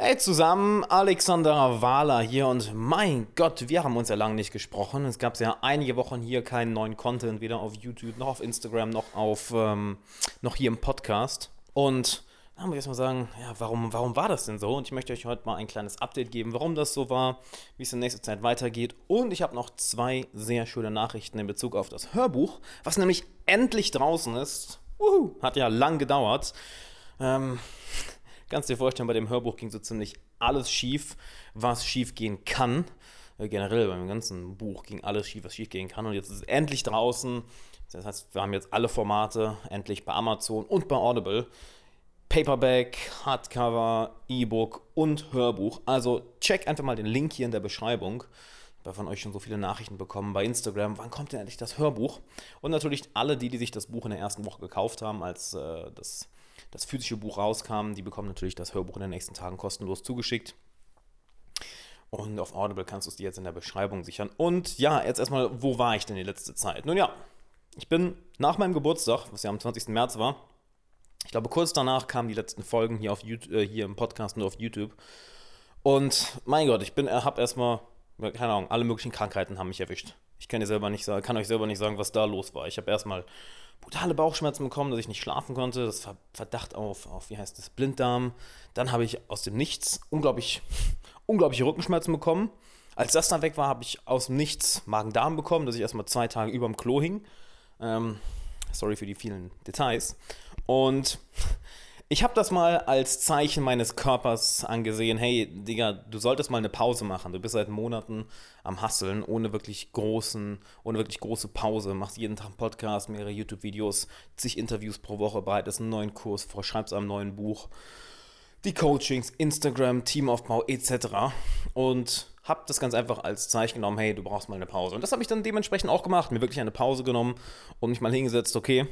Hey zusammen, Alexander Wahler hier und mein Gott, wir haben uns ja lange nicht gesprochen. Es gab ja einige Wochen hier keinen neuen Content, weder auf YouTube noch auf Instagram noch auf ähm, noch hier im Podcast. Und da muss ich erstmal sagen, ja, warum, warum war das denn so? Und ich möchte euch heute mal ein kleines Update geben, warum das so war, wie es in nächster Zeit weitergeht. Und ich habe noch zwei sehr schöne Nachrichten in Bezug auf das Hörbuch, was nämlich endlich draußen ist. Uhu, hat ja lang gedauert. Ähm, Kannst dir vorstellen, bei dem Hörbuch ging so ziemlich alles schief, was schief gehen kann. Äh, generell beim ganzen Buch ging alles schief, was schief gehen kann. Und jetzt ist es endlich draußen. Das heißt, wir haben jetzt alle Formate endlich bei Amazon und bei Audible. Paperback, Hardcover, E-Book und Hörbuch. Also check einfach mal den Link hier in der Beschreibung. Ich habe von euch schon so viele Nachrichten bekommen bei Instagram. Wann kommt denn endlich das Hörbuch? Und natürlich alle die, die sich das Buch in der ersten Woche gekauft haben, als äh, das das physische Buch rauskam, die bekommen natürlich das Hörbuch in den nächsten Tagen kostenlos zugeschickt. Und auf Audible kannst du es dir jetzt in der Beschreibung sichern. Und ja, jetzt erstmal, wo war ich denn die letzte Zeit? Nun ja, ich bin nach meinem Geburtstag, was ja am 20. März war, ich glaube, kurz danach kamen die letzten Folgen hier, auf YouTube, äh, hier im Podcast und auf YouTube. Und mein Gott, ich bin, äh, habe erstmal, keine Ahnung, alle möglichen Krankheiten haben mich erwischt. Ich kann, dir selber nicht, kann euch selber nicht sagen, was da los war. Ich habe erstmal brutale Bauchschmerzen bekommen, dass ich nicht schlafen konnte. Das Verdacht auf, auf wie heißt das, Blinddarm. Dann habe ich aus dem Nichts unglaublich, unglaubliche Rückenschmerzen bekommen. Als das dann weg war, habe ich aus dem Nichts Magen-Darm bekommen, dass ich erstmal zwei Tage über dem Klo hing. Ähm, sorry für die vielen Details. Und ich habe das mal als Zeichen meines Körpers angesehen. Hey, Digga, du solltest mal eine Pause machen. Du bist seit Monaten am Hasseln, ohne wirklich großen, ohne wirklich große Pause. Machst jeden Tag einen Podcast, mehrere YouTube-Videos, zig Interviews pro Woche, bereitest einen neuen Kurs vor, schreibst ein neues Buch. Die Coachings, Instagram, Teamaufbau etc. Und habe das ganz einfach als Zeichen genommen, hey, du brauchst mal eine Pause. Und das habe ich dann dementsprechend auch gemacht, mir wirklich eine Pause genommen und mich mal hingesetzt, okay,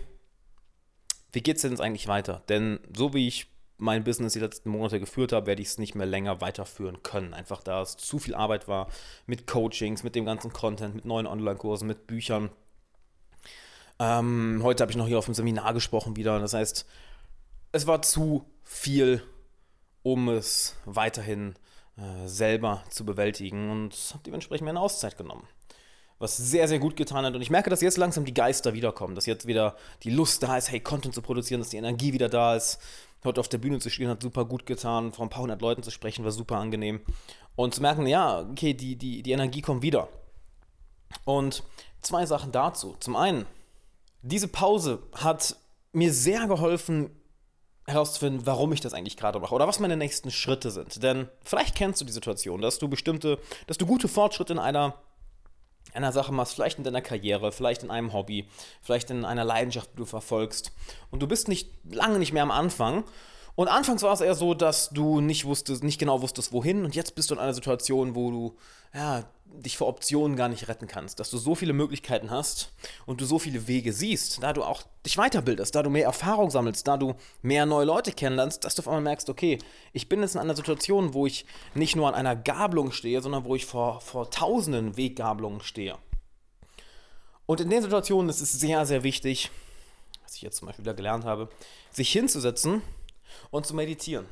wie geht es denn jetzt eigentlich weiter? Denn so wie ich mein Business die letzten Monate geführt habe, werde ich es nicht mehr länger weiterführen können. Einfach da es zu viel Arbeit war mit Coachings, mit dem ganzen Content, mit neuen Online-Kursen, mit Büchern. Ähm, heute habe ich noch hier auf dem Seminar gesprochen wieder. Das heißt, es war zu viel, um es weiterhin äh, selber zu bewältigen und habe dementsprechend mir eine Auszeit genommen was sehr, sehr gut getan hat. Und ich merke, dass jetzt langsam die Geister wiederkommen, dass jetzt wieder die Lust da ist, hey, Content zu produzieren, dass die Energie wieder da ist. Heute auf der Bühne zu stehen hat super gut getan, vor ein paar hundert Leuten zu sprechen war super angenehm. Und zu merken, ja, okay, die, die, die Energie kommt wieder. Und zwei Sachen dazu. Zum einen, diese Pause hat mir sehr geholfen, herauszufinden, warum ich das eigentlich gerade mache oder was meine nächsten Schritte sind. Denn vielleicht kennst du die Situation, dass du bestimmte, dass du gute Fortschritte in einer einer Sache machst, vielleicht in deiner Karriere, vielleicht in einem Hobby, vielleicht in einer Leidenschaft, die du verfolgst. Und du bist nicht lange nicht mehr am Anfang. Und anfangs war es eher so, dass du nicht wusstest, nicht genau wusstest, wohin. Und jetzt bist du in einer Situation, wo du ja, dich vor Optionen gar nicht retten kannst, dass du so viele Möglichkeiten hast und du so viele Wege siehst, da du auch dich weiterbildest, da du mehr Erfahrung sammelst, da du mehr neue Leute kennenlernst, dass du auf einmal merkst, okay, ich bin jetzt in einer Situation, wo ich nicht nur an einer Gabelung stehe, sondern wo ich vor, vor tausenden Weggabelungen stehe. Und in den Situationen ist es sehr, sehr wichtig, was ich jetzt zum Beispiel wieder gelernt habe, sich hinzusetzen und zu meditieren.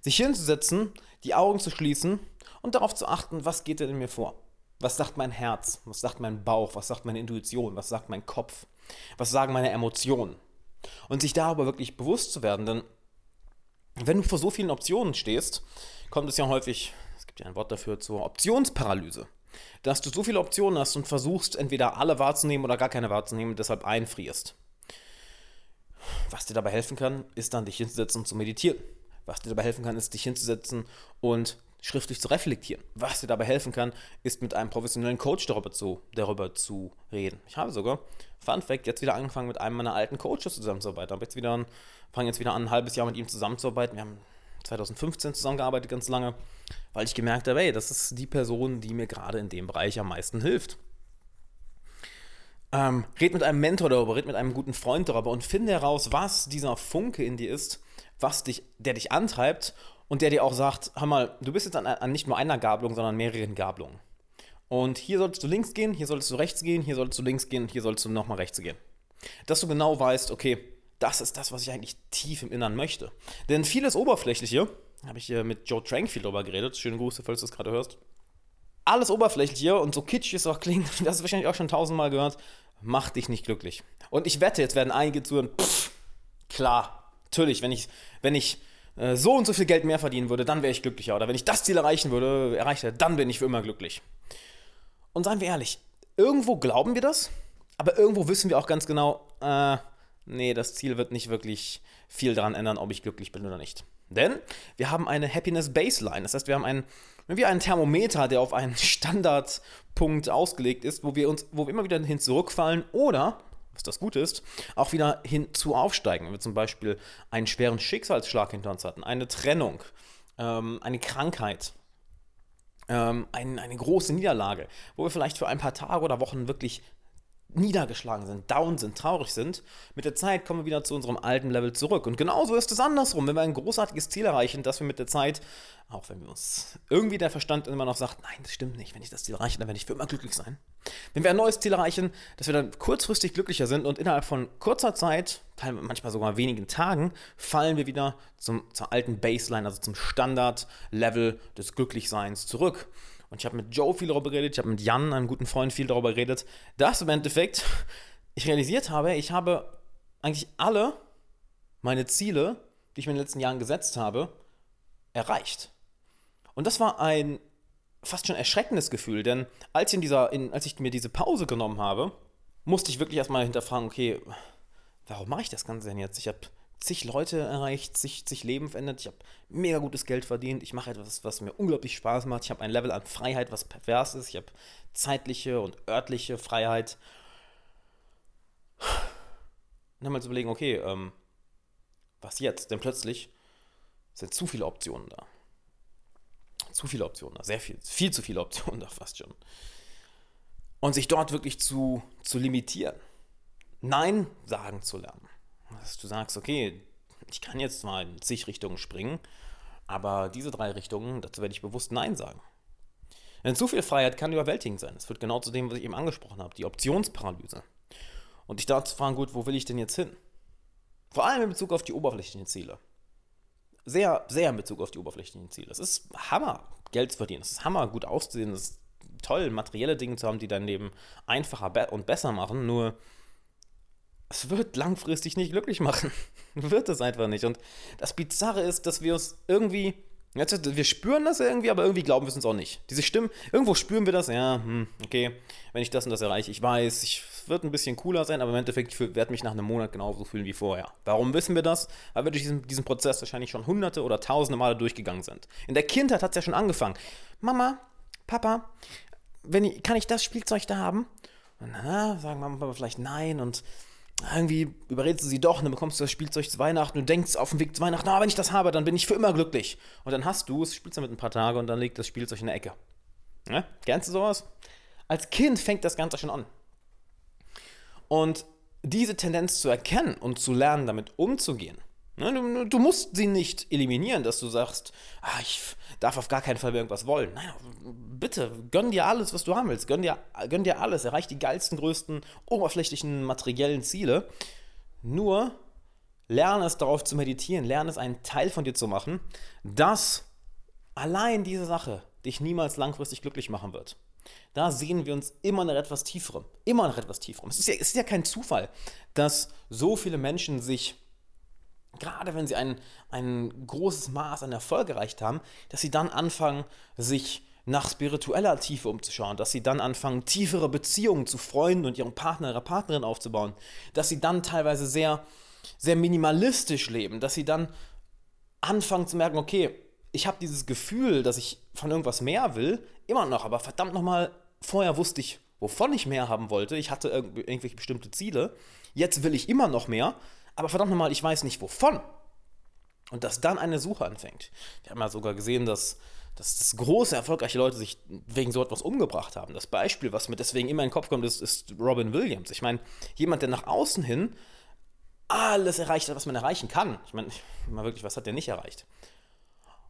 Sich hinzusetzen, die Augen zu schließen und darauf zu achten, was geht denn in mir vor? Was sagt mein Herz? Was sagt mein Bauch? Was sagt meine Intuition? Was sagt mein Kopf? Was sagen meine Emotionen? Und sich darüber wirklich bewusst zu werden, denn wenn du vor so vielen Optionen stehst, kommt es ja häufig, es gibt ja ein Wort dafür, zur Optionsparalyse. Dass du so viele Optionen hast und versuchst, entweder alle wahrzunehmen oder gar keine wahrzunehmen und deshalb einfrierst. Was dir dabei helfen kann, ist dann dich hinzusetzen und zu meditieren. Was dir dabei helfen kann, ist dich hinzusetzen und schriftlich zu reflektieren. Was dir dabei helfen kann, ist mit einem professionellen Coach darüber zu, darüber zu reden. Ich habe sogar, Fun Fact, jetzt wieder angefangen mit einem meiner alten Coaches zusammenzuarbeiten. Ich jetzt wieder fange jetzt wieder an, ein halbes Jahr mit ihm zusammenzuarbeiten. Wir haben 2015 zusammengearbeitet, ganz lange, weil ich gemerkt habe, hey, das ist die Person, die mir gerade in dem Bereich am meisten hilft. Ähm, red mit einem Mentor darüber, red mit einem guten Freund darüber und finde heraus, was dieser Funke in dir ist, was dich, der dich antreibt und der dir auch sagt, hör mal, du bist jetzt an, an nicht nur einer Gabelung, sondern mehreren Gabelungen. Und hier solltest du links gehen, hier solltest du rechts gehen, hier solltest du links gehen hier solltest du nochmal rechts gehen. Dass du genau weißt, okay, das ist das, was ich eigentlich tief im Innern möchte. Denn vieles Oberflächliche habe ich äh, mit Joe Trankfield darüber geredet. Schöne Grüße, falls du es gerade hörst. Alles oberflächlich hier und so kitschig es auch klingt, das hast du wahrscheinlich auch schon tausendmal gehört, macht dich nicht glücklich. Und ich wette, jetzt werden einige zuhören, pff, klar, natürlich, wenn ich, wenn ich äh, so und so viel Geld mehr verdienen würde, dann wäre ich glücklicher. Oder wenn ich das Ziel erreichen würde, erreicht hätte, dann bin ich für immer glücklich. Und seien wir ehrlich, irgendwo glauben wir das, aber irgendwo wissen wir auch ganz genau, äh, nee, das Ziel wird nicht wirklich viel daran ändern, ob ich glücklich bin oder nicht. Denn wir haben eine Happiness Baseline. Das heißt, wir haben einen, wir einen Thermometer, der auf einen Standardpunkt ausgelegt ist, wo wir uns, wo wir immer wieder hin zurückfallen oder, was das Gute ist, auch wieder hinzu aufsteigen. Wenn wir zum Beispiel einen schweren Schicksalsschlag hinter uns hatten, eine Trennung, ähm, eine Krankheit, ähm, ein, eine große Niederlage, wo wir vielleicht für ein paar Tage oder Wochen wirklich niedergeschlagen sind, down sind, traurig sind, mit der Zeit kommen wir wieder zu unserem alten Level zurück. Und genauso ist es andersrum. Wenn wir ein großartiges Ziel erreichen, dass wir mit der Zeit, auch wenn wir uns irgendwie der Verstand immer noch sagt, nein, das stimmt nicht, wenn ich das Ziel erreiche, dann werde ich für immer glücklich sein. Wenn wir ein neues Ziel erreichen, dass wir dann kurzfristig glücklicher sind und innerhalb von kurzer Zeit, manchmal sogar wenigen Tagen, fallen wir wieder zum, zur alten Baseline, also zum Standard-Level des Glücklichseins zurück. Und ich habe mit Joe viel darüber geredet, ich habe mit Jan, einem guten Freund, viel darüber geredet, dass im Endeffekt ich realisiert habe, ich habe eigentlich alle meine Ziele, die ich mir in den letzten Jahren gesetzt habe, erreicht. Und das war ein fast schon erschreckendes Gefühl, denn als ich, in dieser, in, als ich mir diese Pause genommen habe, musste ich wirklich erstmal hinterfragen, okay, warum mache ich das Ganze denn jetzt? Ich habe zig Leute erreicht, zig, zig Leben verändert. Ich habe mega gutes Geld verdient. Ich mache etwas, was mir unglaublich Spaß macht. Ich habe ein Level an Freiheit, was pervers ist. Ich habe zeitliche und örtliche Freiheit. Und dann mal zu überlegen, okay, ähm, was jetzt? Denn plötzlich sind zu viele Optionen da. Zu viele Optionen da. Sehr viel, viel zu viele Optionen da fast schon. Und sich dort wirklich zu, zu limitieren. Nein sagen zu lernen dass du sagst, okay, ich kann jetzt mal in zig Richtungen springen, aber diese drei Richtungen, dazu werde ich bewusst Nein sagen. Denn zu viel Freiheit kann überwältigend sein. Es wird genau zu dem, was ich eben angesprochen habe, die Optionsparalyse. Und dich da zu fragen, gut, wo will ich denn jetzt hin? Vor allem in Bezug auf die oberflächlichen Ziele. Sehr, sehr in Bezug auf die oberflächlichen Ziele. Es ist Hammer, Geld zu verdienen. Es ist Hammer, gut auszusehen. Es ist toll, materielle Dinge zu haben, die dein Leben einfacher und besser machen. Nur es wird langfristig nicht glücklich machen. wird es einfach nicht. Und das Bizarre ist, dass wir uns irgendwie, wir spüren das irgendwie, aber irgendwie glauben wir es uns auch nicht. Diese Stimmen, irgendwo spüren wir das, ja, hm, okay, wenn ich das und das erreiche, ich weiß, ich wird ein bisschen cooler sein, aber im Endeffekt, ich werde mich nach einem Monat genauso fühlen wie vorher. Warum wissen wir das? Weil wir durch diesen, diesen Prozess wahrscheinlich schon hunderte oder tausende Male durchgegangen sind. In der Kindheit hat es ja schon angefangen. Mama, Papa, wenn ich, kann ich das Spielzeug da haben? Und na, sagen Mama, Papa vielleicht nein und irgendwie überredest du sie doch und dann bekommst du das Spielzeug zu Weihnachten und denkst auf dem Weg zu Weihnachten, oh, wenn ich das habe, dann bin ich für immer glücklich. Und dann hast du es, spielst damit ein paar Tage und dann liegt das Spielzeug in der Ecke. Ja? Kennst du sowas? Als Kind fängt das Ganze schon an. Und diese Tendenz zu erkennen und zu lernen, damit umzugehen, Ne, du, du, musst sie nicht eliminieren, dass du sagst, ah, ich darf auf gar keinen Fall mehr irgendwas wollen. Nein, bitte, gönn dir alles, was du haben willst. Gönn dir, gönn dir alles. Erreich die geilsten, größten, oberflächlichen, materiellen Ziele. Nur lerne es darauf zu meditieren, lerne es einen Teil von dir zu machen, dass allein diese Sache dich niemals langfristig glücklich machen wird. Da sehen wir uns immer nach etwas Tieferem. Immer nach etwas Tieferem. Es ist ja, es ist ja kein Zufall, dass so viele Menschen sich gerade wenn sie ein, ein großes Maß an Erfolg erreicht haben, dass sie dann anfangen, sich nach spiritueller Tiefe umzuschauen, dass sie dann anfangen, tiefere Beziehungen zu Freunden und ihrem Partner, ihrer Partnerin aufzubauen, dass sie dann teilweise sehr, sehr minimalistisch leben, dass sie dann anfangen zu merken, okay, ich habe dieses Gefühl, dass ich von irgendwas mehr will, immer noch, aber verdammt nochmal, vorher wusste ich, wovon ich mehr haben wollte, ich hatte irgendwelche bestimmte Ziele, jetzt will ich immer noch mehr, aber verdammt nochmal, ich weiß nicht wovon. Und dass dann eine Suche anfängt. Wir haben ja sogar gesehen, dass, dass, dass große, erfolgreiche Leute sich wegen so etwas umgebracht haben. Das Beispiel, was mir deswegen immer in den Kopf kommt, ist, ist Robin Williams. Ich meine, jemand, der nach außen hin alles erreicht hat, was man erreichen kann. Ich meine, mal wirklich, was hat der nicht erreicht?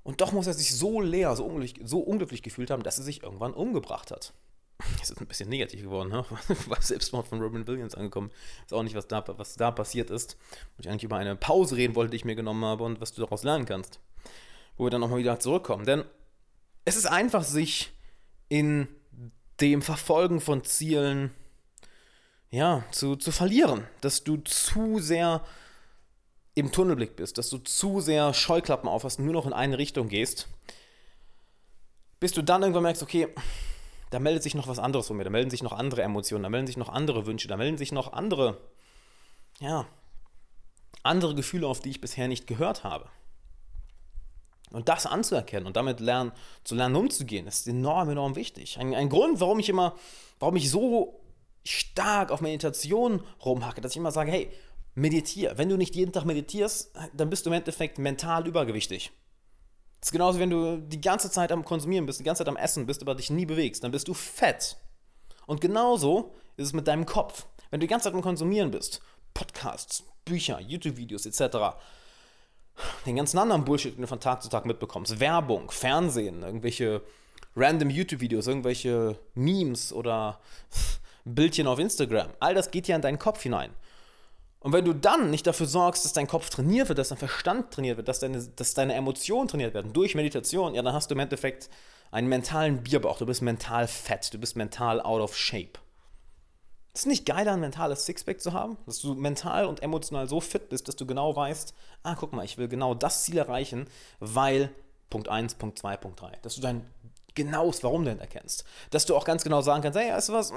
Und doch muss er sich so leer, so unglücklich, so unglücklich gefühlt haben, dass er sich irgendwann umgebracht hat. Es ist ein bisschen negativ geworden, ne? War Selbstmord von Robin Williams angekommen. Ist auch nicht, was da, was da passiert ist. Und ich eigentlich über eine Pause reden wollte, die ich mir genommen habe und was du daraus lernen kannst. wo wir dann nochmal wieder zurückkommen. Denn es ist einfach, sich in dem Verfolgen von Zielen ja, zu, zu verlieren, dass du zu sehr im Tunnelblick bist, dass du zu sehr Scheuklappen aufhast und nur noch in eine Richtung gehst, bis du dann irgendwann merkst, okay, da meldet sich noch was anderes von mir, da melden sich noch andere Emotionen, da melden sich noch andere Wünsche, da melden sich noch andere, ja, andere Gefühle, auf die ich bisher nicht gehört habe. Und das anzuerkennen und damit lernen, zu lernen umzugehen, ist enorm, enorm wichtig. Ein, ein Grund, warum ich immer, warum ich so stark auf Meditation rumhacke, dass ich immer sage, hey, meditiere. Wenn du nicht jeden Tag meditierst, dann bist du im Endeffekt mental übergewichtig. Ist genauso, wenn du die ganze Zeit am Konsumieren bist, die ganze Zeit am Essen bist, aber dich nie bewegst, dann bist du fett. Und genauso ist es mit deinem Kopf. Wenn du die ganze Zeit am Konsumieren bist, Podcasts, Bücher, YouTube-Videos etc., den ganzen anderen Bullshit, den du von Tag zu Tag mitbekommst, Werbung, Fernsehen, irgendwelche random YouTube-Videos, irgendwelche Memes oder Bildchen auf Instagram, all das geht ja in deinen Kopf hinein. Und wenn du dann nicht dafür sorgst, dass dein Kopf trainiert wird, dass dein Verstand trainiert wird, dass deine, dass deine Emotionen trainiert werden durch Meditation, ja, dann hast du im Endeffekt einen mentalen Bierbauch. Du bist mental fett, du bist mental out of shape. Ist es nicht geiler, ein mentales Sixpack zu haben? Dass du mental und emotional so fit bist, dass du genau weißt, ah, guck mal, ich will genau das Ziel erreichen, weil Punkt 1, Punkt 2, Punkt 3. Dass du dein genaues Warum denn erkennst. Dass du auch ganz genau sagen kannst, hey, weißt du was?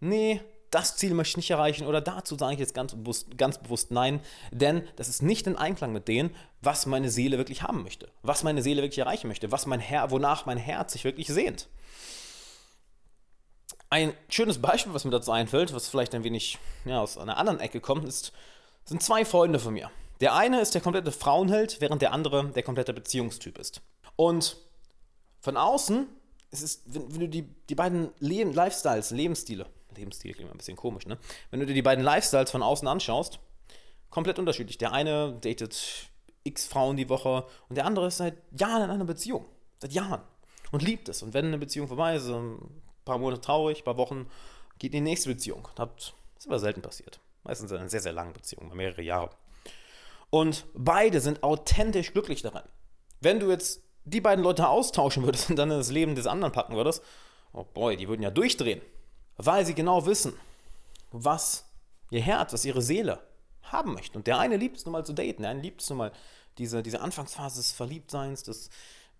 Nee, das Ziel möchte ich nicht erreichen oder dazu sage ich jetzt ganz bewusst, ganz bewusst nein, denn das ist nicht in Einklang mit dem, was meine Seele wirklich haben möchte, was meine Seele wirklich erreichen möchte, was mein Herr, wonach mein Herz sich wirklich sehnt. Ein schönes Beispiel, was mir dazu einfällt, was vielleicht ein wenig ja, aus einer anderen Ecke kommt, ist, sind zwei Freunde von mir. Der eine ist der komplette Frauenheld, während der andere der komplette Beziehungstyp ist. Und von außen, es ist, wenn, wenn du die, die beiden Leben, Lifestyles, Lebensstile, Lebensstil klingt ein bisschen komisch, ne? Wenn du dir die beiden Lifestyles von außen anschaust, komplett unterschiedlich. Der eine datet x Frauen die Woche und der andere ist seit Jahren in einer Beziehung. Seit Jahren. Und liebt es. Und wenn eine Beziehung vorbei ist, paar Monate traurig, ein paar Wochen, geht in die nächste Beziehung. Das ist aber selten passiert. Meistens in einer sehr, sehr langen Beziehung, mehrere Jahre. Und beide sind authentisch glücklich daran. Wenn du jetzt die beiden Leute austauschen würdest und dann in das Leben des anderen packen würdest, oh boy, die würden ja durchdrehen. Weil sie genau wissen, was ihr Herz, was ihre Seele haben möchte. Und der eine liebt es nun mal zu daten, der eine liebt es nun mal diese, diese Anfangsphase des Verliebtseins, des,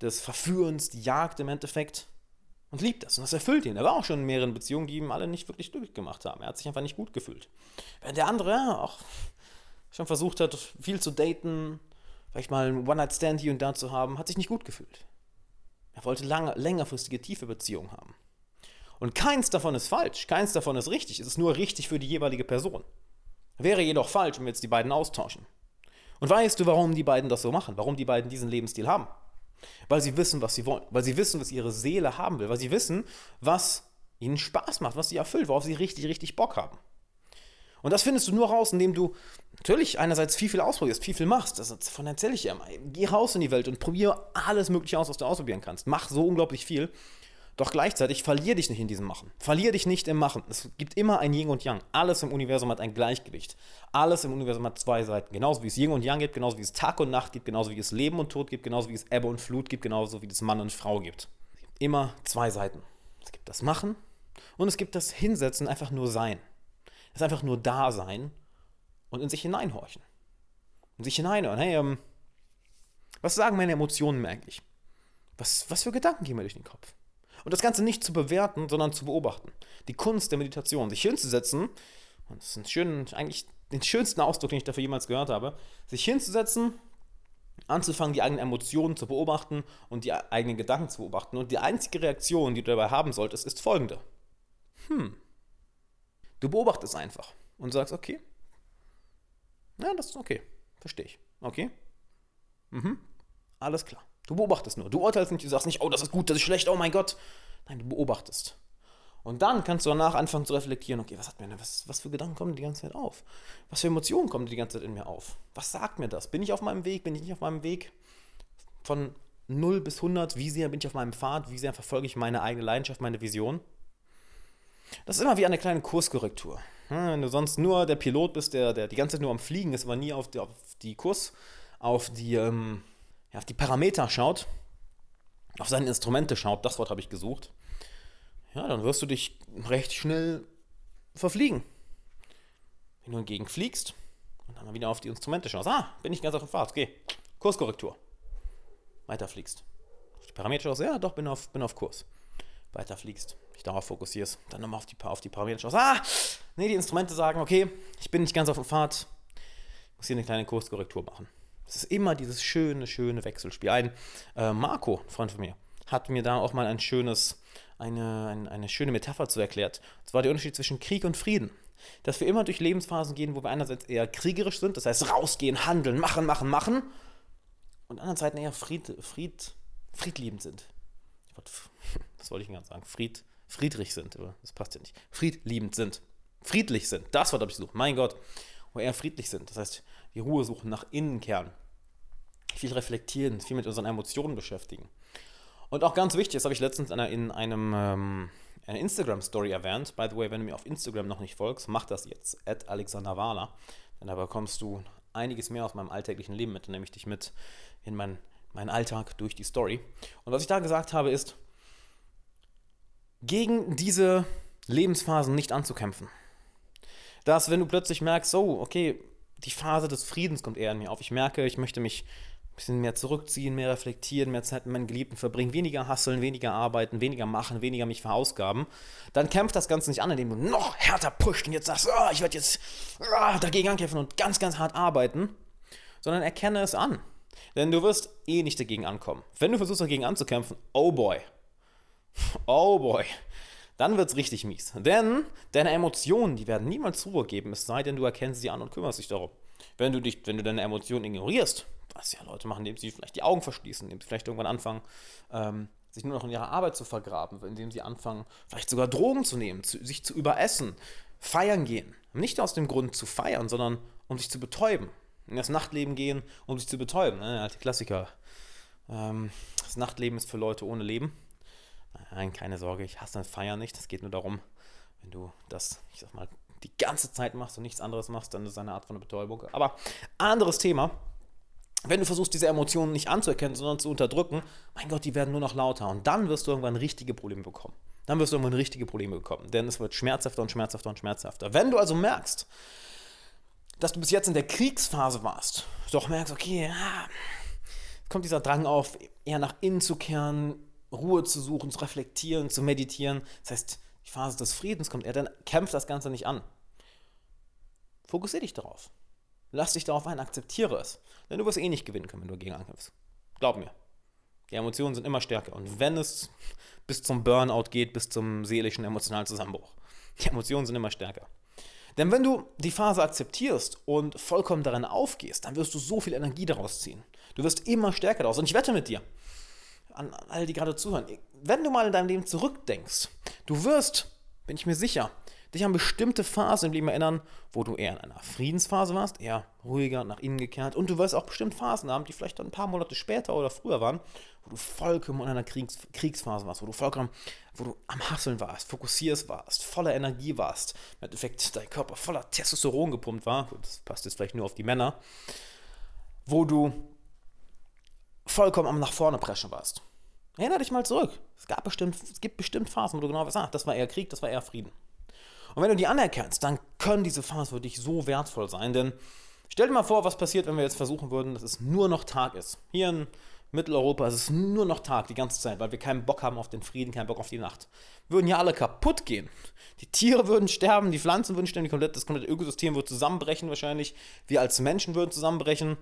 des Verführens, die Jagd im Endeffekt und liebt das. Und das erfüllt ihn. Er war auch schon in mehreren Beziehungen, die ihm alle nicht wirklich glücklich gemacht haben. Er hat sich einfach nicht gut gefühlt. Während der andere auch schon versucht hat, viel zu daten, vielleicht mal einen One-Night-Stand hier und da zu haben, hat sich nicht gut gefühlt. Er wollte lange, längerfristige, tiefe Beziehungen haben. Und keins davon ist falsch, keins davon ist richtig. Es ist nur richtig für die jeweilige Person. Wäre jedoch falsch, wenn wir jetzt die beiden austauschen. Und weißt du, warum die beiden das so machen? Warum die beiden diesen Lebensstil haben? Weil sie wissen, was sie wollen. Weil sie wissen, was ihre Seele haben will. Weil sie wissen, was ihnen Spaß macht, was sie erfüllt, worauf sie richtig, richtig Bock haben. Und das findest du nur raus, indem du natürlich einerseits viel, viel ausprobierst, viel, viel machst. Das, davon erzähle ich ja immer. Geh raus in die Welt und probiere alles Mögliche aus, was du ausprobieren kannst. Mach so unglaublich viel. Doch gleichzeitig verlier dich nicht in diesem Machen. Verlier dich nicht im Machen. Es gibt immer ein Yin und Yang. Alles im Universum hat ein Gleichgewicht. Alles im Universum hat zwei Seiten. Genauso wie es Yin und Yang gibt, genauso wie es Tag und Nacht gibt, genauso wie es Leben und Tod gibt, genauso wie es Ebbe und Flut gibt, genauso wie es Mann und Frau gibt. Immer zwei Seiten. Es gibt das Machen und es gibt das Hinsetzen, einfach nur Sein. Es ist einfach nur da sein und in sich hineinhorchen. In sich hineinhören. Hey, ähm, was sagen meine Emotionen mir eigentlich? Was, was für Gedanken gehen mir durch den Kopf? Und das Ganze nicht zu bewerten, sondern zu beobachten. Die Kunst der Meditation, sich hinzusetzen, und das ist ein schön, eigentlich den schönsten Ausdruck, den ich dafür jemals gehört habe, sich hinzusetzen, anzufangen, die eigenen Emotionen zu beobachten und die eigenen Gedanken zu beobachten. Und die einzige Reaktion, die du dabei haben solltest, ist folgende. Hm. Du beobachtest einfach und sagst, okay. Ja, das ist okay. Verstehe ich. Okay. Mhm. Alles klar. Du beobachtest nur. Du urteilst nicht, du sagst nicht, oh, das ist gut, das ist schlecht, oh mein Gott. Nein, du beobachtest. Und dann kannst du danach anfangen zu reflektieren, okay, was, hat mir, was, was für Gedanken kommen die ganze Zeit auf? Was für Emotionen kommen die ganze Zeit in mir auf? Was sagt mir das? Bin ich auf meinem Weg? Bin ich nicht auf meinem Weg? Von 0 bis 100, wie sehr bin ich auf meinem Pfad? Wie sehr verfolge ich meine eigene Leidenschaft, meine Vision? Das ist immer wie eine kleine Kurskorrektur. Wenn du sonst nur der Pilot bist, der, der die ganze Zeit nur am Fliegen ist, aber nie auf die, auf die Kurs, auf die, ähm, ja, auf die Parameter schaut, auf seine Instrumente schaut, das Wort habe ich gesucht, ja, dann wirst du dich recht schnell verfliegen. Wenn du hingegen fliegst und dann mal wieder auf die Instrumente schaust, ah, bin ich ganz auf der Fahrt, okay, Kurskorrektur. Weiter fliegst. Auf die Parameter schaust, ja, doch, bin auf, bin auf Kurs. Weiter fliegst, dich darauf fokussierst, dann nochmal auf die, auf die Parameter schaust, ah, nee, die Instrumente sagen, okay, ich bin nicht ganz auf der Fahrt, muss hier eine kleine Kurskorrektur machen. Es ist immer dieses schöne, schöne Wechselspiel. Ein äh, Marco, Freund von mir, hat mir da auch mal ein schönes, eine, eine, eine schöne Metapher zu erklärt. Und zwar der Unterschied zwischen Krieg und Frieden. Dass wir immer durch Lebensphasen gehen, wo wir einerseits eher kriegerisch sind, das heißt rausgehen, handeln, machen, machen, machen, und anderen Zeiten eher Fried, Fried, friedliebend sind. Was wollte ich gerade sagen? Fried, friedrich sind, aber das passt ja nicht. Friedliebend sind. Friedlich sind. Das Wort habe ich gesucht. Mein Gott. Wo eher friedlich sind. Das heißt, die Ruhe suchen, nach innen kehren. Viel reflektieren, viel mit unseren Emotionen beschäftigen. Und auch ganz wichtig, das habe ich letztens in, einem ähm, eine Instagram-Story erwähnt. By the way, wenn du mir auf Instagram noch nicht folgst, mach das jetzt. At Alexander Wahler. Denn da bekommst du einiges mehr aus meinem alltäglichen Leben mit, nämlich dich mit in mein, meinen Alltag durch die Story. Und was ich da gesagt habe, ist, gegen diese Lebensphasen nicht anzukämpfen. Dass, wenn du plötzlich merkst, so, okay, die Phase des Friedens kommt eher in mir auf. Ich merke, ich möchte mich ein bisschen mehr zurückziehen, mehr reflektieren, mehr Zeit mit meinen Geliebten verbringen, weniger hasseln, weniger arbeiten, weniger machen, weniger mich verausgaben. Dann kämpft das Ganze nicht an, indem du noch härter pusht und jetzt sagst, oh, ich werde jetzt oh, dagegen ankämpfen und ganz, ganz hart arbeiten, sondern erkenne es an. Denn du wirst eh nicht dagegen ankommen. Wenn du versuchst dagegen anzukämpfen, oh boy, oh boy, dann wird es richtig mies. Denn deine Emotionen, die werden niemals Ruhe geben, es sei denn, du erkennst sie an und kümmerst dich darum. Wenn du, dich, wenn du deine Emotionen ignorierst, was ja Leute machen, indem sie vielleicht die Augen verschließen, indem sie vielleicht irgendwann anfangen, ähm, sich nur noch in ihrer Arbeit zu vergraben, indem sie anfangen, vielleicht sogar Drogen zu nehmen, zu, sich zu überessen, feiern gehen. Nicht aus dem Grund zu feiern, sondern um sich zu betäuben. In das Nachtleben gehen, um sich zu betäuben. Ne? Alte Klassiker. Ähm, das Nachtleben ist für Leute ohne Leben. Nein, keine Sorge, ich hasse Feiern nicht. Es geht nur darum, wenn du das, ich sag mal, die ganze Zeit machst und nichts anderes machst, dann ist es eine Art von Betäubung. Aber anderes Thema. Wenn du versuchst, diese Emotionen nicht anzuerkennen, sondern zu unterdrücken, mein Gott, die werden nur noch lauter. Und dann wirst du irgendwann richtige Probleme bekommen. Dann wirst du irgendwann richtige Probleme bekommen. Denn es wird schmerzhafter und schmerzhafter und schmerzhafter. Wenn du also merkst, dass du bis jetzt in der Kriegsphase warst, doch merkst, okay, ja, kommt dieser Drang auf, eher nach innen zu kehren, Ruhe zu suchen, zu reflektieren, zu meditieren. Das heißt, die Phase des Friedens kommt, er dann kämpft das Ganze nicht an. Fokussiere dich darauf. Lass dich darauf ein, akzeptiere es. Denn du wirst eh nicht gewinnen können, wenn du dagegen ankämpfst. Glaub mir. Die Emotionen sind immer stärker. Und wenn es bis zum Burnout geht, bis zum seelischen, emotionalen Zusammenbruch, die Emotionen sind immer stärker. Denn wenn du die Phase akzeptierst und vollkommen darin aufgehst, dann wirst du so viel Energie daraus ziehen. Du wirst immer stärker daraus. Und ich wette mit dir, an alle, die gerade zuhören, wenn du mal in deinem Leben zurückdenkst, du wirst, bin ich mir sicher, dich an bestimmte Phasen im Leben erinnern, wo du eher in einer Friedensphase warst, eher ruhiger, nach innen gekehrt. Und du wirst auch bestimmt Phasen haben, die vielleicht dann ein paar Monate später oder früher waren, wo du vollkommen in einer Kriegs Kriegsphase warst, wo du vollkommen, wo du am Hasseln warst, fokussiert warst, voller Energie warst. Im Endeffekt dein Körper voller Testosteron gepumpt war. Das passt jetzt vielleicht nur auf die Männer. Wo du vollkommen am nach vorne preschen warst. Erinner dich mal zurück. Es, gab bestimmt, es gibt bestimmt Phasen, wo du genau weißt, ah, das war eher Krieg, das war eher Frieden. Und wenn du die anerkennst, dann können diese Phasen für dich so wertvoll sein. Denn stell dir mal vor, was passiert, wenn wir jetzt versuchen würden, dass es nur noch Tag ist. Hier in Mitteleuropa ist es nur noch Tag die ganze Zeit, weil wir keinen Bock haben auf den Frieden, keinen Bock auf die Nacht. Wir würden ja alle kaputt gehen. Die Tiere würden sterben, die Pflanzen würden sterben, das komplette Ökosystem würde zusammenbrechen wahrscheinlich. Wir als Menschen würden zusammenbrechen.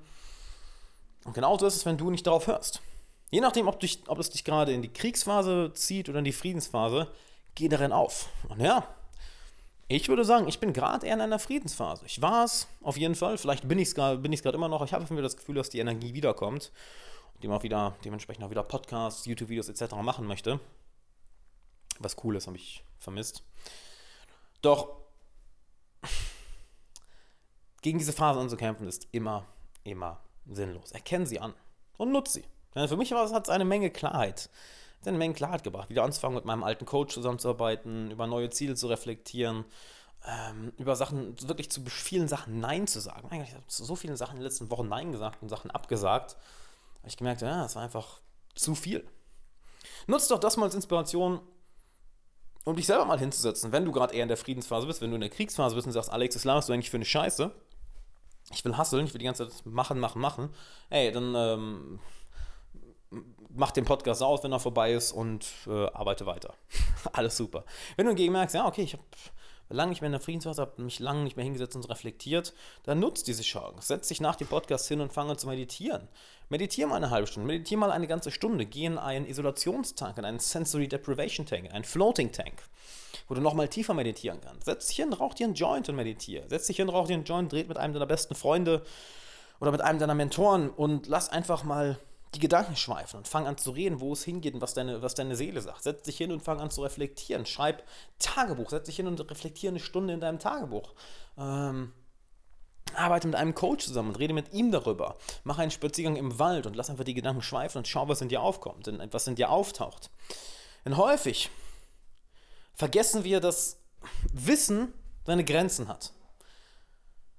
Und genauso ist es, wenn du nicht darauf hörst. Je nachdem, ob, dich, ob es dich gerade in die Kriegsphase zieht oder in die Friedensphase, geh darin auf. Und ja, ich würde sagen, ich bin gerade eher in einer Friedensphase. Ich war es auf jeden Fall. Vielleicht bin ich es gerade immer noch. Ich habe mir das Gefühl, dass die Energie wiederkommt und dem auch wieder, dementsprechend auch wieder Podcasts, YouTube-Videos etc. machen möchte. Was cool ist, habe ich vermisst. Doch gegen diese Phase anzukämpfen ist immer, immer sinnlos. Erkennen sie an und nutze sie. Ja, für mich hat es eine Menge Klarheit. Hat eine Menge Klarheit gebracht. Wieder anzufangen, mit meinem alten Coach zusammenzuarbeiten, über neue Ziele zu reflektieren, ähm, über Sachen, wirklich zu vielen Sachen Nein zu sagen. Eigentlich habe ich zu so vielen Sachen in den letzten Wochen Nein gesagt und Sachen abgesagt, Habe ich gemerkt, ja, das war einfach zu viel. Nutzt doch das mal als Inspiration, um dich selber mal hinzusetzen, wenn du gerade eher in der Friedensphase bist, wenn du in der Kriegsphase bist und sagst, Alex, was laberst du eigentlich für eine Scheiße? Ich will hasseln, ich will die ganze Zeit machen, machen, machen. Ey, dann ähm, mach den Podcast aus, wenn er vorbei ist und äh, arbeite weiter. Alles super. Wenn du hingegen merkst, ja, okay, ich habe lange nicht mehr in der Friedensphase, habe mich lange nicht mehr hingesetzt und reflektiert, dann nutzt diese Chance. Setz dich nach dem Podcast hin und fange zu meditieren. Meditiere mal eine halbe Stunde, meditiere mal eine ganze Stunde, geh in einen Isolationstank, in einen Sensory Deprivation Tank, in einen Floating Tank, wo du nochmal tiefer meditieren kannst. Setz dich hin, rauch dir einen Joint und meditiere. Setz dich hin, rauch dir einen Joint, dreht mit einem deiner besten Freunde oder mit einem deiner Mentoren und lass einfach mal die Gedanken schweifen und fang an zu reden, wo es hingeht und was deine, was deine Seele sagt. Setz dich hin und fang an zu reflektieren. Schreib Tagebuch, setz dich hin und reflektiere eine Stunde in deinem Tagebuch. Ähm, arbeite mit einem Coach zusammen und rede mit ihm darüber. Mach einen Spaziergang im Wald und lass einfach die Gedanken schweifen und schau, was in dir aufkommt, was in dir auftaucht. Denn häufig vergessen wir, dass Wissen seine Grenzen hat.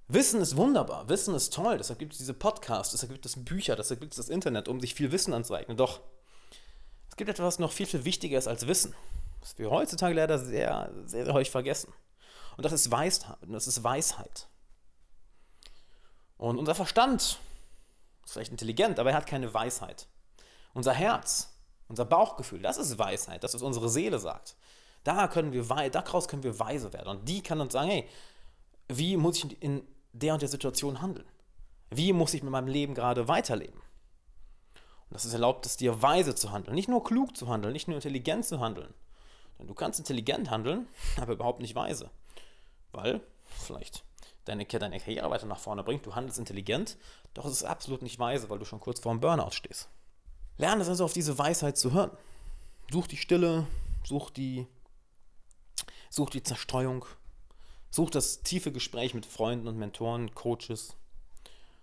Wissen ist wunderbar, Wissen ist toll, deshalb gibt es diese Podcasts, deshalb gibt es Bücher, deshalb gibt es das Internet, um sich viel Wissen anzueignen. Doch es gibt etwas, was noch viel, viel wichtiger ist als Wissen, was wir heutzutage leider sehr, sehr, sehr häufig vergessen. Und das ist Weisheit. Das ist Weisheit. Und unser Verstand ist vielleicht intelligent, aber er hat keine Weisheit. Unser Herz, unser Bauchgefühl, das ist Weisheit, das ist unsere Seele sagt. Da können wir, daraus können wir weise werden. Und die kann uns sagen, hey, wie muss ich in der und der Situation handeln? Wie muss ich mit meinem Leben gerade weiterleben? Und das erlaubt es dir, weise zu handeln. Nicht nur klug zu handeln, nicht nur intelligent zu handeln. Denn du kannst intelligent handeln, aber überhaupt nicht weise. Weil, vielleicht deine, deine Karriere weiter nach vorne bringt, du handelst intelligent, doch es ist absolut nicht weise, weil du schon kurz vor dem Burnout stehst. Lerne es also auf diese Weisheit zu hören. Such die Stille, such die, such die Zerstreuung, Such das tiefe Gespräch mit Freunden und Mentoren, Coaches.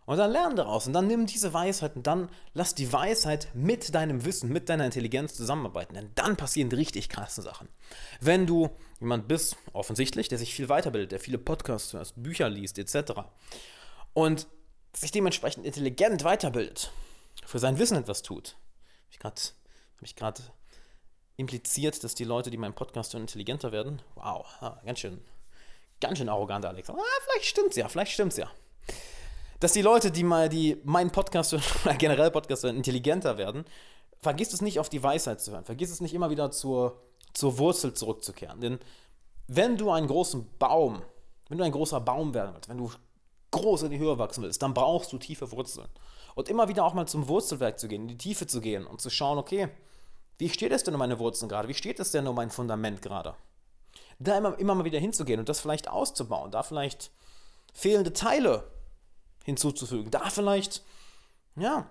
Und dann lern daraus und dann nimm diese Weisheit und dann lass die Weisheit mit deinem Wissen, mit deiner Intelligenz zusammenarbeiten. Denn dann passieren richtig krasse Sachen. Wenn du jemand bist, offensichtlich, der sich viel weiterbildet, der viele Podcasts hört, Bücher liest, etc. und sich dementsprechend intelligent weiterbildet, für sein Wissen etwas tut. Habe ich gerade impliziert, dass die Leute, die meinen Podcast hören, intelligenter werden? Wow, ganz schön Ganz schön arrogant, Alex. Ah, vielleicht stimmt's ja, vielleicht stimmt's ja. Dass die Leute, die mal die meinen Podcast hören, oder generell Podcast hören, intelligenter werden, vergiss es nicht auf die Weisheit zu hören. Vergiss es nicht immer wieder zur, zur Wurzel zurückzukehren. Denn wenn du einen großen Baum, wenn du ein großer Baum werden willst, wenn du groß in die Höhe wachsen willst, dann brauchst du tiefe Wurzeln. Und immer wieder auch mal zum Wurzelwerk zu gehen, in die Tiefe zu gehen und zu schauen, okay, wie steht es denn um meine Wurzeln gerade? Wie steht es denn um mein Fundament gerade? da immer, immer mal wieder hinzugehen und das vielleicht auszubauen, da vielleicht fehlende Teile hinzuzufügen, da vielleicht, ja,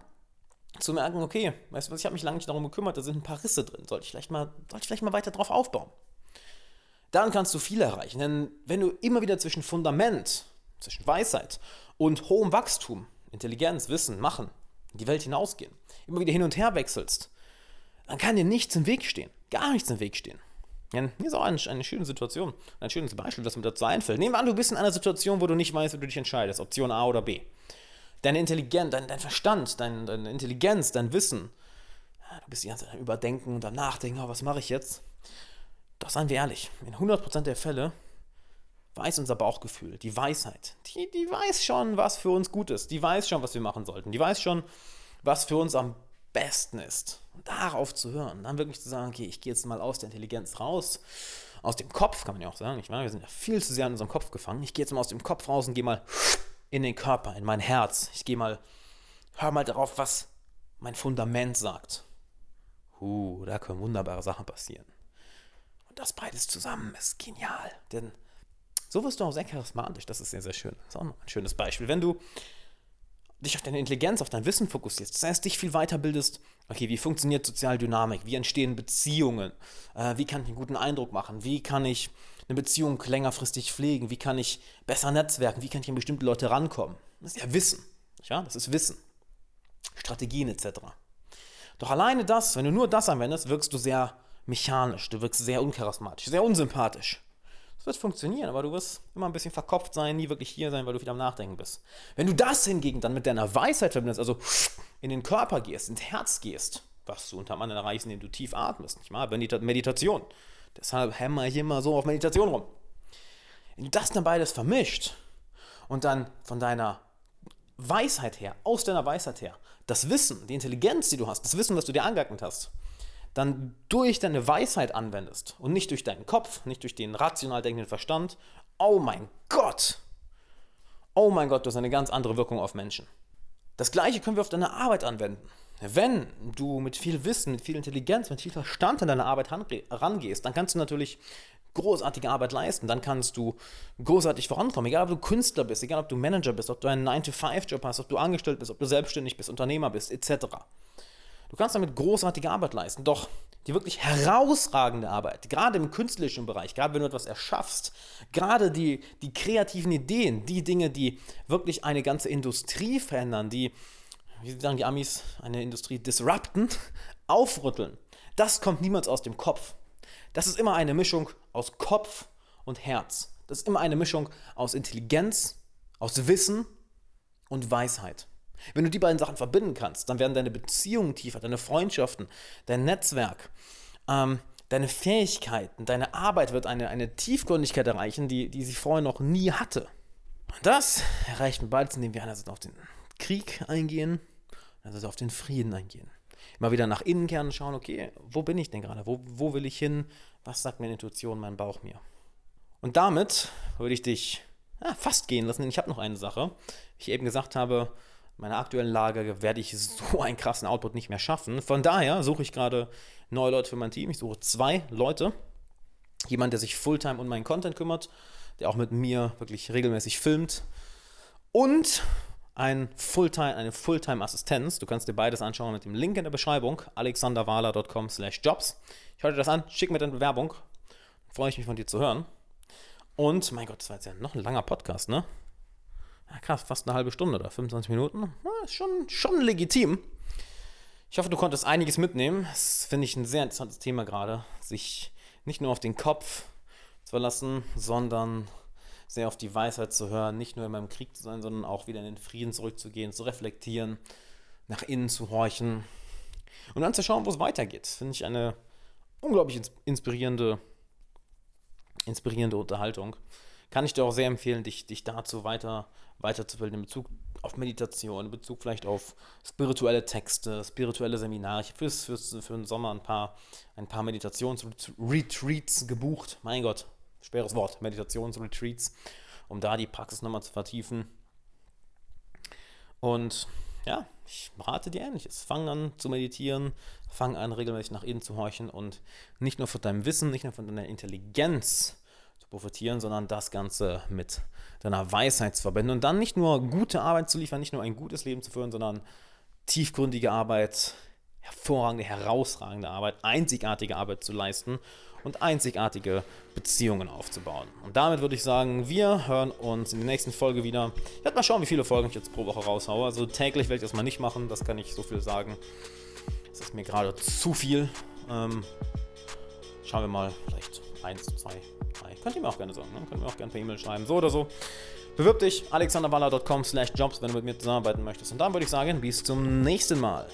zu merken, okay, weißt du was, ich habe mich lange nicht darum gekümmert, da sind ein paar Risse drin, sollte ich vielleicht mal, sollte ich vielleicht mal weiter drauf aufbauen. Dann kannst du viel erreichen, denn wenn du immer wieder zwischen Fundament, zwischen Weisheit und hohem Wachstum, Intelligenz, Wissen, Machen, in die Welt hinausgehen, immer wieder hin und her wechselst, dann kann dir nichts im Weg stehen, gar nichts im Weg stehen. Ja, hier ist auch eine, eine schöne Situation, ein schönes Beispiel, was mir dazu einfällt. Nehmen wir an, du bist in einer Situation, wo du nicht weißt, wie du dich entscheidest, Option A oder B. Deine Intelligenz, dein, dein Verstand, dein, deine Intelligenz, dein Wissen, du bist die ganze Zeit am Überdenken und am Nachdenken, oh, was mache ich jetzt? Doch seien wir ehrlich, in 100% der Fälle weiß unser Bauchgefühl, die Weisheit, die, die weiß schon, was für uns gut ist, die weiß schon, was wir machen sollten, die weiß schon, was für uns am besten ist. Und darauf zu hören, dann wirklich zu sagen, okay, ich gehe jetzt mal aus der Intelligenz raus, aus dem Kopf, kann man ja auch sagen, ich meine, wir sind ja viel zu sehr in unserem Kopf gefangen. Ich gehe jetzt mal aus dem Kopf raus und gehe mal in den Körper, in mein Herz. Ich gehe mal, hör mal darauf, was mein Fundament sagt. Uh, da können wunderbare Sachen passieren. Und das beides zusammen ist genial, denn so wirst du auch sehr charismatisch. Das ist sehr, sehr schön. Das ist auch ein schönes Beispiel. Wenn du dich auf deine Intelligenz, auf dein Wissen fokussierst, das heißt, dich viel weiterbildest, okay, wie funktioniert Sozialdynamik, wie entstehen Beziehungen, äh, wie kann ich einen guten Eindruck machen, wie kann ich eine Beziehung längerfristig pflegen, wie kann ich besser netzwerken, wie kann ich an bestimmte Leute rankommen. Das ist ja Wissen, ja, das ist Wissen, Strategien etc. Doch alleine das, wenn du nur das anwendest, wirkst du sehr mechanisch, du wirkst sehr uncharismatisch, sehr unsympathisch. Es wird funktionieren, aber du wirst immer ein bisschen verkopft sein, nie wirklich hier sein, weil du viel am Nachdenken bist. Wenn du das hingegen dann mit deiner Weisheit verbindest, also in den Körper gehst, ins Herz gehst, was du unter anderem erreichst, indem du tief atmest, nicht mal? Meditation. Deshalb hämmer ich immer so auf Meditation rum. Wenn du das dann beides vermischt und dann von deiner Weisheit her, aus deiner Weisheit her, das Wissen, die Intelligenz, die du hast, das Wissen, was du dir angeeignet hast, dann durch deine Weisheit anwendest und nicht durch deinen Kopf, nicht durch den rational denkenden Verstand, oh mein Gott, oh mein Gott, du hast eine ganz andere Wirkung auf Menschen. Das gleiche können wir auf deine Arbeit anwenden. Wenn du mit viel Wissen, mit viel Intelligenz, mit viel Verstand an deine Arbeit rangehst, dann kannst du natürlich großartige Arbeit leisten. Dann kannst du großartig vorankommen. Egal, ob du Künstler bist, egal, ob du Manager bist, ob du einen 9-to-5-Job hast, ob du angestellt bist, ob du selbstständig bist, Unternehmer bist, etc. Du kannst damit großartige Arbeit leisten. Doch die wirklich herausragende Arbeit, gerade im künstlerischen Bereich, gerade wenn du etwas erschaffst, gerade die, die kreativen Ideen, die Dinge, die wirklich eine ganze Industrie verändern, die wie sagen die Amis, eine Industrie disrupten, aufrütteln. Das kommt niemals aus dem Kopf. Das ist immer eine Mischung aus Kopf und Herz. Das ist immer eine Mischung aus Intelligenz, aus Wissen und Weisheit. Wenn du die beiden Sachen verbinden kannst, dann werden deine Beziehungen tiefer, deine Freundschaften, dein Netzwerk, ähm, deine Fähigkeiten, deine Arbeit wird eine, eine Tiefgründigkeit erreichen, die, die sie vorher noch nie hatte. Und das erreicht man beides, indem wir einerseits auf den Krieg eingehen, also auf den Frieden eingehen. Immer wieder nach innen kehren und schauen, okay, wo bin ich denn gerade? Wo, wo will ich hin? Was sagt meine Intuition, mein Bauch mir? Und damit würde ich dich ja, fast gehen lassen, denn ich habe noch eine Sache. Wie ich eben gesagt habe, meiner aktuellen Lage werde ich so einen krassen Output nicht mehr schaffen. Von daher suche ich gerade neue Leute für mein Team. Ich suche zwei Leute. Jemand, der sich Fulltime um meinen Content kümmert, der auch mit mir wirklich regelmäßig filmt. Und ein Fulltime, eine Fulltime-Assistenz. Du kannst dir beides anschauen mit dem Link in der Beschreibung, alexanderwahler.com slash jobs. Ich höre dir das an, schick mir deine Bewerbung. Freue ich mich von dir zu hören. Und, mein Gott, das war jetzt ja noch ein langer Podcast, ne? Krass, fast eine halbe Stunde oder 25 Minuten. Ja, ist schon, schon legitim. Ich hoffe, du konntest einiges mitnehmen. Das finde ich ein sehr interessantes Thema gerade. Sich nicht nur auf den Kopf zu verlassen, sondern sehr auf die Weisheit zu hören, nicht nur in meinem Krieg zu sein, sondern auch wieder in den Frieden zurückzugehen, zu reflektieren, nach innen zu horchen und dann zu schauen, wo es weitergeht. Finde ich eine unglaublich inspirierende, inspirierende Unterhaltung. Kann ich dir auch sehr empfehlen, dich, dich dazu weiter, weiterzubilden in Bezug auf Meditation, in Bezug vielleicht auf spirituelle Texte, spirituelle Seminare. Ich habe fürs, fürs, für den Sommer ein paar, ein paar Meditationsretreats gebucht. Mein Gott, schweres Wort, Meditationsretreats, um da die Praxis nochmal zu vertiefen. Und ja, ich rate dir ähnliches. Fang an zu meditieren, fang an regelmäßig nach innen zu horchen und nicht nur von deinem Wissen, nicht nur von deiner Intelligenz zu profitieren, sondern das Ganze mit deiner Weisheit zu verbinden und dann nicht nur gute Arbeit zu liefern, nicht nur ein gutes Leben zu führen, sondern tiefgründige Arbeit, hervorragende, herausragende Arbeit, einzigartige Arbeit zu leisten und einzigartige Beziehungen aufzubauen. Und damit würde ich sagen, wir hören uns in der nächsten Folge wieder. Ich werde mal schauen, wie viele Folgen ich jetzt pro Woche raushaue. Also täglich werde ich das mal nicht machen, das kann ich so viel sagen. Es ist mir gerade zu viel. Ähm, schauen wir mal, vielleicht eins, zwei, drei. Könnt ihr mir auch gerne sagen, ne? könnt ihr mir auch gerne per E-Mail schreiben, so oder so. Bewirb dich alexanderwaller.com slash jobs, wenn du mit mir zusammenarbeiten möchtest. Und dann würde ich sagen, bis zum nächsten Mal.